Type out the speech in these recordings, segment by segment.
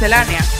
Miscelánea.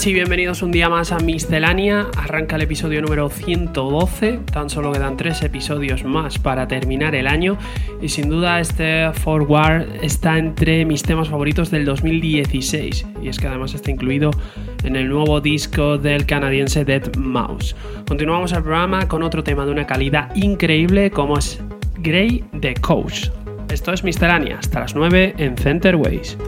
Buenas y bienvenidos un día más a Miscelánea. Arranca el episodio número 112. Tan solo quedan tres episodios más para terminar el año. Y sin duda este Forward está entre mis temas favoritos del 2016. Y es que además está incluido en el nuevo disco del canadiense Dead Mouse. Continuamos el programa con otro tema de una calidad increíble como es Grey the Coach. Esto es Miscelánea, hasta las 9 en Centerways.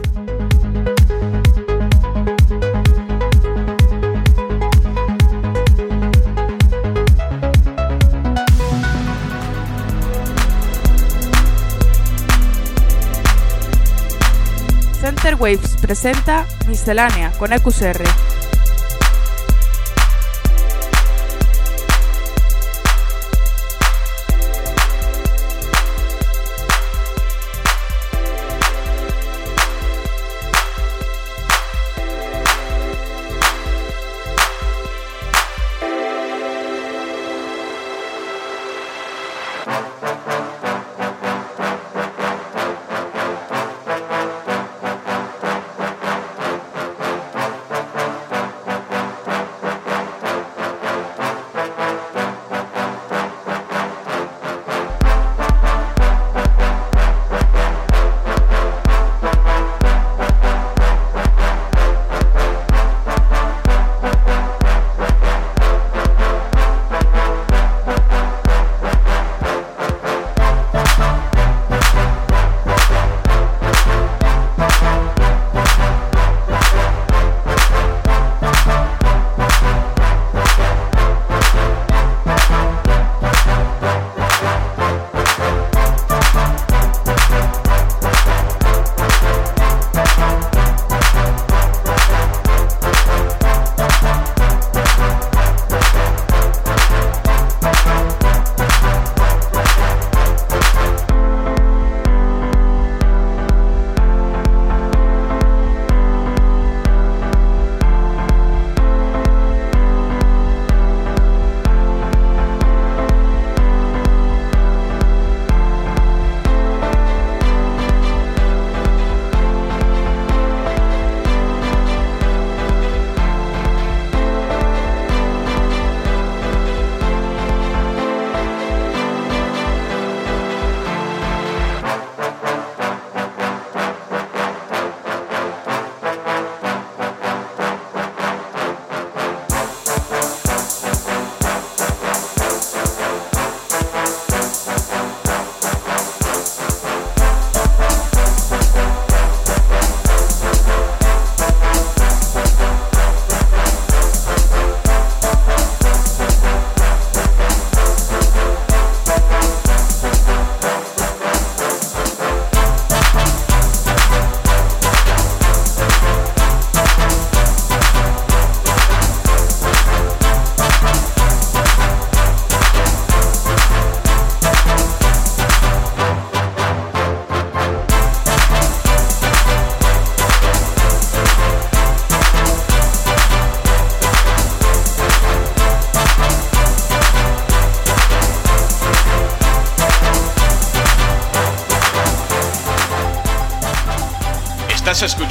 Waves presenta Miscelánea con EQCR.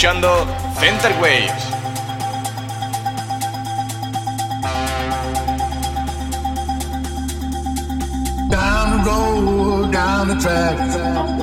Escuchando Center Waves. Down the road, down the track.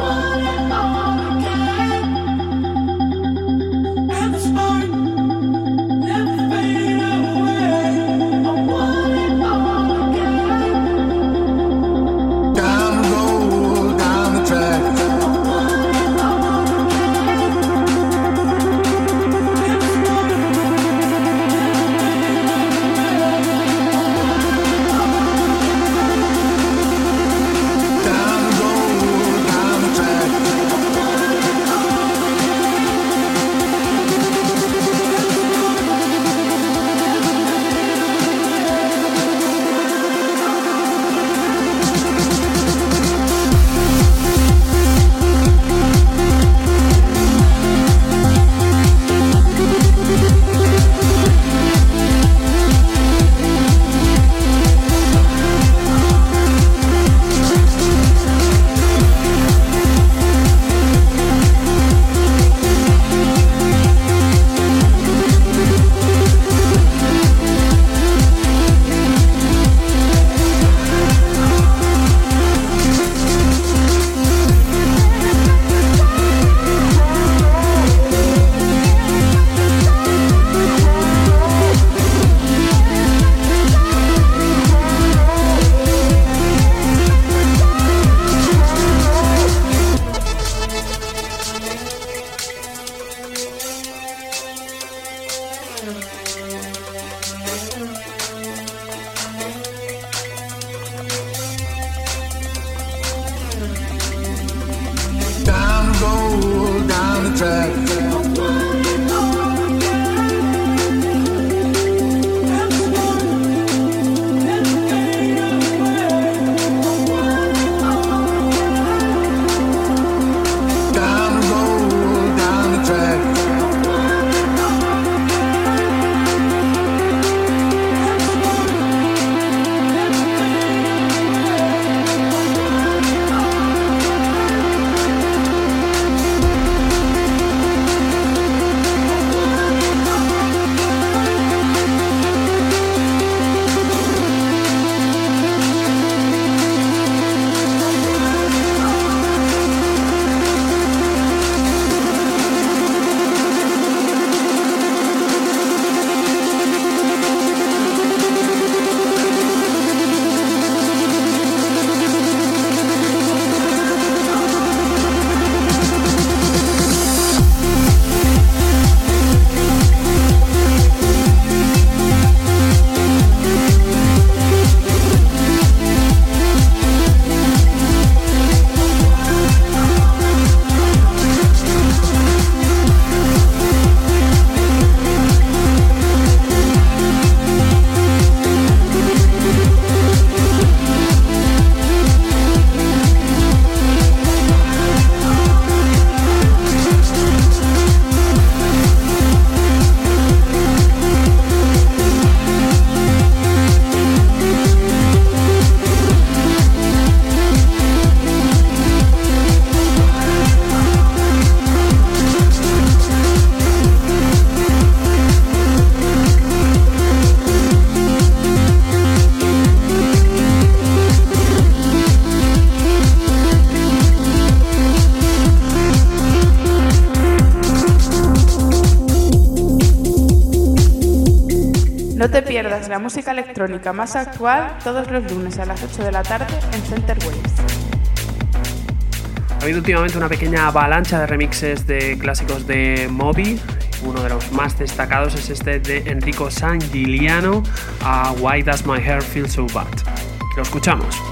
Música electrónica más actual todos los lunes a las 8 de la tarde en Center Waves. Ha habido últimamente una pequeña avalancha de remixes de clásicos de Moby. Uno de los más destacados es este de Enrico San Giliano a Why Does My Hair Feel So Bad. Lo escuchamos.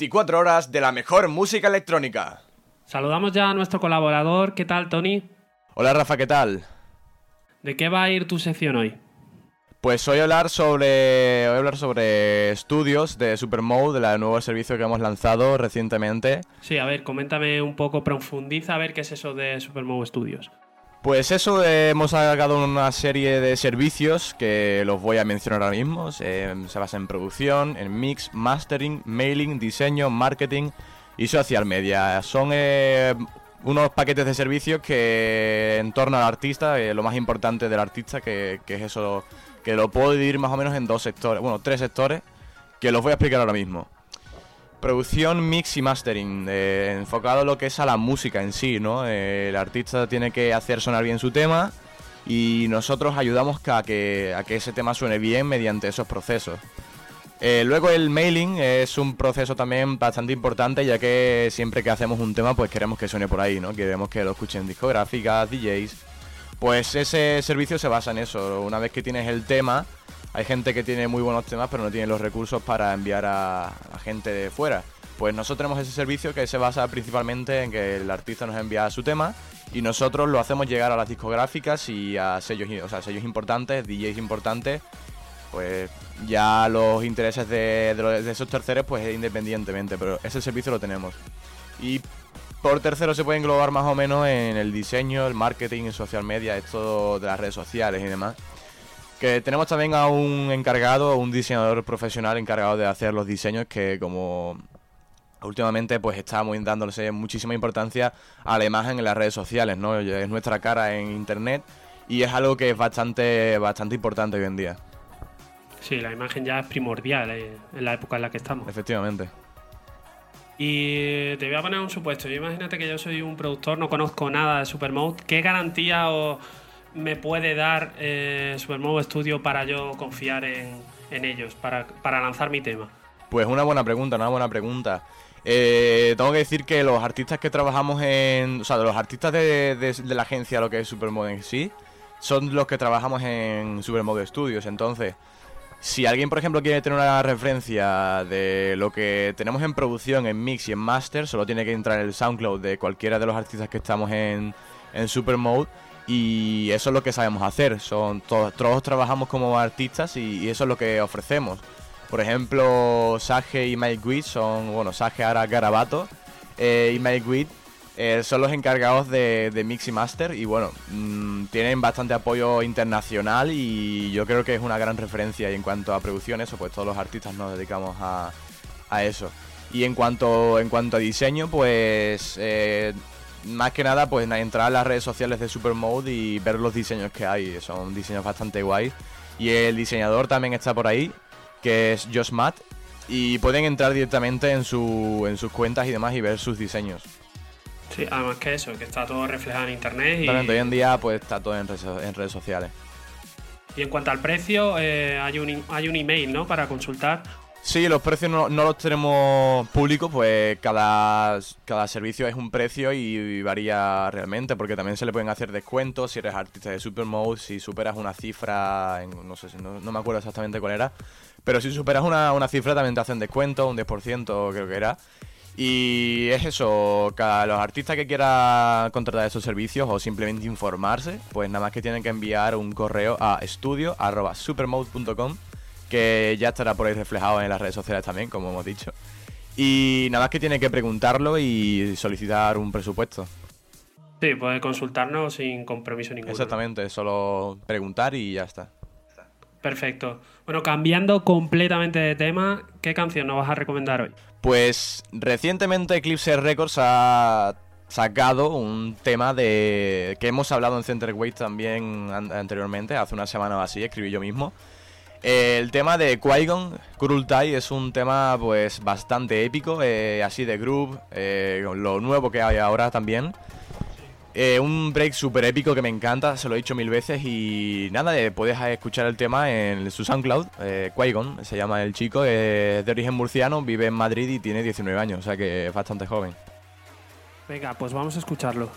24 horas de la mejor música electrónica. Saludamos ya a nuestro colaborador. ¿Qué tal, Tony? Hola Rafa, ¿qué tal? ¿De qué va a ir tu sección hoy? Pues hoy hablar sobre, voy a hablar sobre estudios de Supermode, del nuevo servicio que hemos lanzado recientemente. Sí, a ver, coméntame un poco, profundiza a ver qué es eso de Supermovo Studios. Pues eso, hemos sacado una serie de servicios que los voy a mencionar ahora mismo. Se basa en producción, en mix, mastering, mailing, diseño, marketing y social media. Son eh, unos paquetes de servicios que en torno al artista, eh, lo más importante del artista, que, que es eso, que lo puedo dividir más o menos en dos sectores, bueno, tres sectores, que los voy a explicar ahora mismo. Producción, mix y mastering, eh, enfocado lo que es a la música en sí, ¿no? Eh, el artista tiene que hacer sonar bien su tema y nosotros ayudamos a que, a que ese tema suene bien mediante esos procesos. Eh, luego el mailing es un proceso también bastante importante ya que siempre que hacemos un tema pues queremos que suene por ahí, ¿no? Queremos que lo escuchen discográficas, DJs. Pues ese servicio se basa en eso. Una vez que tienes el tema, hay gente que tiene muy buenos temas pero no tiene los recursos para enviar a, gente de fuera. Pues nosotros tenemos ese servicio que se basa principalmente en que el artista nos envía su tema y nosotros lo hacemos llegar a las discográficas y a sellos, o sea, sellos importantes, DJs importantes, pues ya los intereses de esos terceros pues independientemente, pero ese servicio lo tenemos. Y por tercero se puede englobar más o menos en el diseño, el marketing, el social media, esto de las redes sociales y demás. Que tenemos también a un encargado, un diseñador profesional encargado de hacer los diseños que como últimamente pues está muy dándose muchísima importancia a la imagen en las redes sociales, ¿no? Es nuestra cara en internet y es algo que es bastante, bastante importante hoy en día. Sí, la imagen ya es primordial eh, en la época en la que estamos. Efectivamente. Y te voy a poner un supuesto. Yo imagínate que yo soy un productor, no conozco nada de Supermode. ¿Qué garantía o me puede dar eh, Supermode Studio para yo confiar en, en ellos, para, para, lanzar mi tema? Pues una buena pregunta, una buena pregunta. Eh, tengo que decir que los artistas que trabajamos en. O sea, los artistas de, de, de la agencia, lo que es Supermode en sí, son los que trabajamos en Supermode Studios. Entonces, si alguien, por ejemplo, quiere tener una referencia de lo que tenemos en producción, en mix y en master, solo tiene que entrar en el SoundCloud de cualquiera de los artistas que estamos en, en Supermode. Y eso es lo que sabemos hacer. Son todos, trabajamos como artistas y, eso es lo que ofrecemos. Por ejemplo, Sage y Mike Witt son, bueno, Sage ahora Garabato eh, y Mike Witt eh, son los encargados de, de, Mix y Master y bueno, mmm, tienen bastante apoyo internacional y yo creo que es una gran referencia y en cuanto a producción eso, pues todos los artistas nos dedicamos a, a eso. Y en cuanto, en cuanto a diseño, pues eh, más que nada pues entrar a las redes sociales de Supermode y ver los diseños que hay, son diseños bastante guays. Y el diseñador también está por ahí, que es Josh Matt, y pueden entrar directamente en, su, en sus cuentas y demás y ver sus diseños. Sí, además que eso, que está todo reflejado en internet. Y... Hoy en día pues está todo en redes, en redes sociales. Y en cuanto al precio, eh, hay, un, hay un email, ¿no? Para consultar. Sí, los precios no, los tenemos públicos, pues cada, cada servicio es un precio y varía realmente, porque también se le pueden hacer descuentos si eres artista de Supermode, si superas una cifra, no sé, no, no, me acuerdo exactamente cuál era, pero si superas una, una cifra también te hacen descuento, un 10% creo que era. Y es eso, cada, los artistas que quieran contratar esos servicios o simplemente informarse, pues nada más que tienen que enviar un correo a estudio.supermode.com que ya estará por ahí reflejado en las redes sociales también, como hemos dicho. Y nada más que tienen que preguntarlo y solicitar un presupuesto. Sí, puede consultarnos sin compromiso ninguno. Exactamente, solo preguntar y ya está. Perfecto. Bueno, cambiando completamente de tema, ¿qué canción nos vas a recomendar hoy? Pues recientemente Eclipse Records ha sacado un tema de que hemos hablado en Centerweight también an anteriormente, hace una semana o así, escribí yo mismo. El tema de Qui-Gon, Cruelty, es un tema pues bastante épico, eh, así de groove, eh, lo nuevo que hay ahora también. Eh, un break súper épico que me encanta, se lo he dicho mil veces y nada, eh, puedes escuchar el tema en su SoundCloud, Qui-Gon, se llama el chico, es de origen murciano, vive en Madrid y tiene 19 años, o sea que es bastante joven. Venga, pues vamos a escucharlo.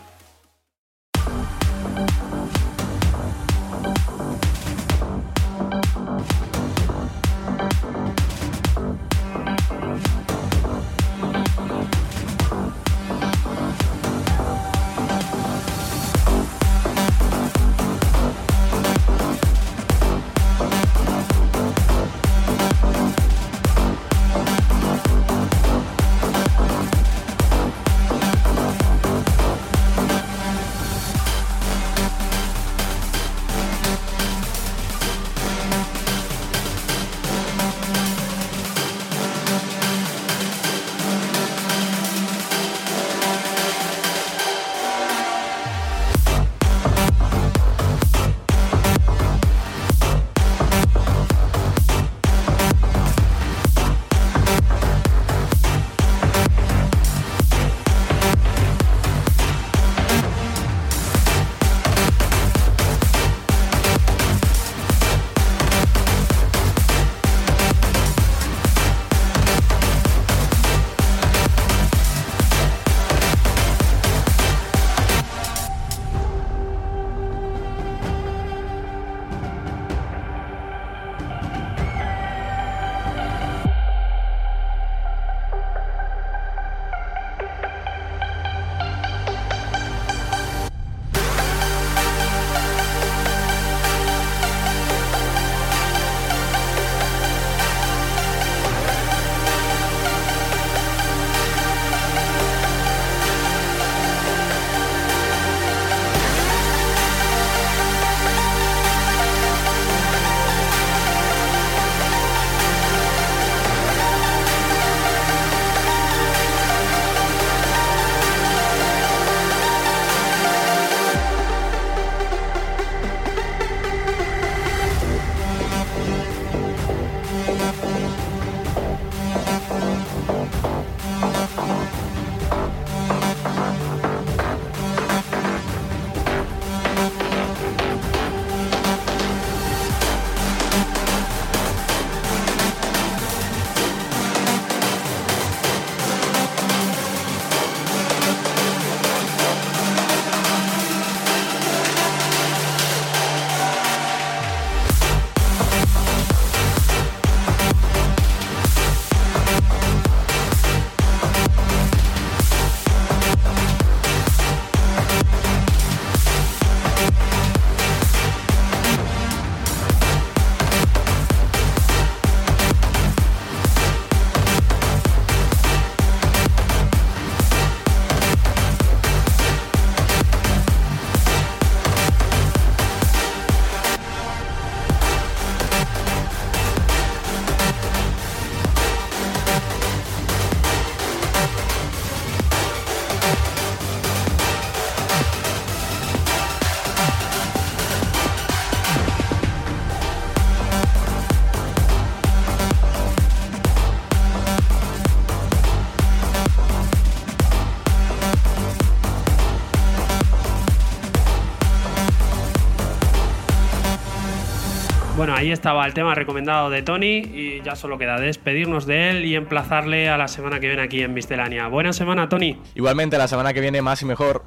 Bueno, ahí estaba el tema recomendado de Tony y ya solo queda despedirnos de él y emplazarle a la semana que viene aquí en Miscelánea. Buena semana, Tony. Igualmente, la semana que viene más y mejor.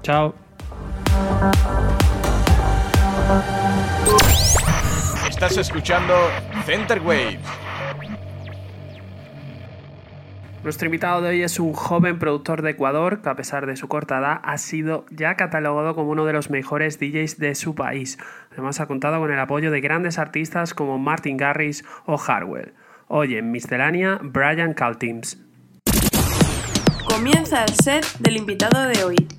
Chao. Estás escuchando Center Wave. Nuestro invitado de hoy es un joven productor de Ecuador que a pesar de su corta edad ha sido ya catalogado como uno de los mejores DJs de su país. Además ha contado con el apoyo de grandes artistas como Martin Garrix o Harwell. Hoy en Miscelánea, Brian Caltims. Comienza el set del invitado de hoy.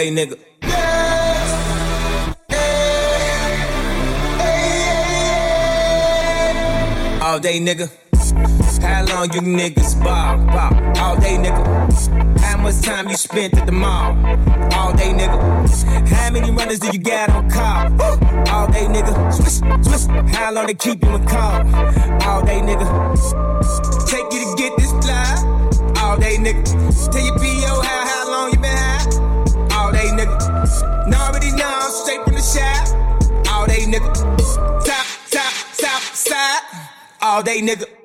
Day, nigga. All day, nigga. How long you niggas ball? ball? All day, nigga. How much time you spent at the mall? All day, nigga. How many runners do you got on call? All day, nigga. Swish, swish. How long they keep you in call? All day, nigga. Take you to get this fly. All day, nigga. Tell your PO how, how long you been they nigga. Now already now, I'm straight from the shop. All they nigga. Top, top, top, side. All they nigga.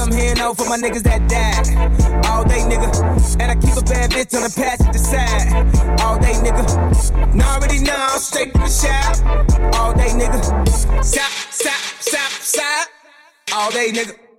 Some here now for my niggas that died. All day, nigga. And I keep a bad bitch on the passenger side. All day, nigga. Now already know I'm straight from the shop. All day, nigga. Stop, stop, stop, stop. All day, nigga.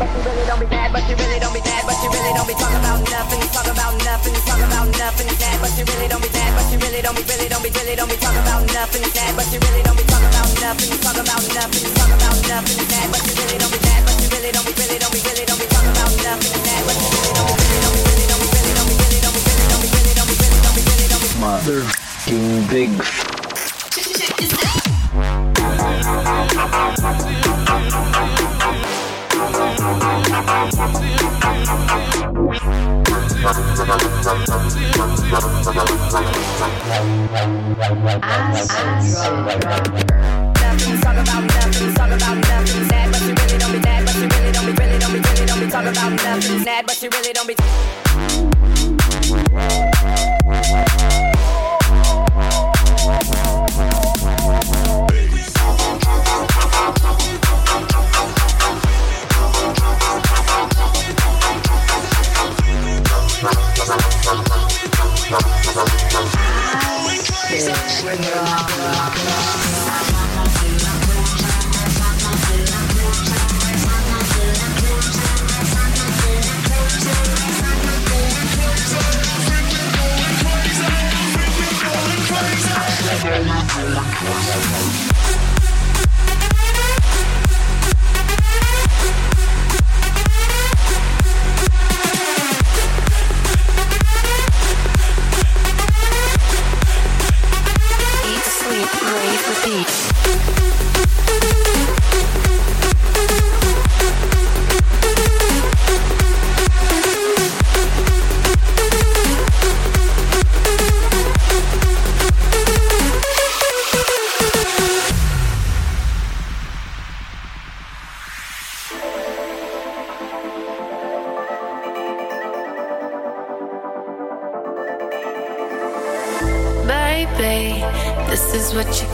Really don't be mad, but you really don't be mad, but you really don't be talking about nothing, talk about nothing, talk about nothing, sad, but you really don't be mad, but you really don't be, really don't be, really don't be talking about nothing, sad, but you really don't be talking about nothing, talk about nothing, talk about nothing, sad, but you really don't be mad, but you really don't be, really don't be, really don't be talking about nothing, sad, but you really don't be, really don't be, really don't be, really don't be, really don't be, really don't be, really don't be, really don't be, really don't be. Mother big Nothing, talk about but you really don't be I'm going crazy. beat.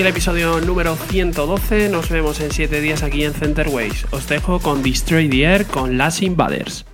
el episodio número 112. Nos vemos en 7 días aquí en Centerways. Os dejo con Destroy the Air con Las Invaders.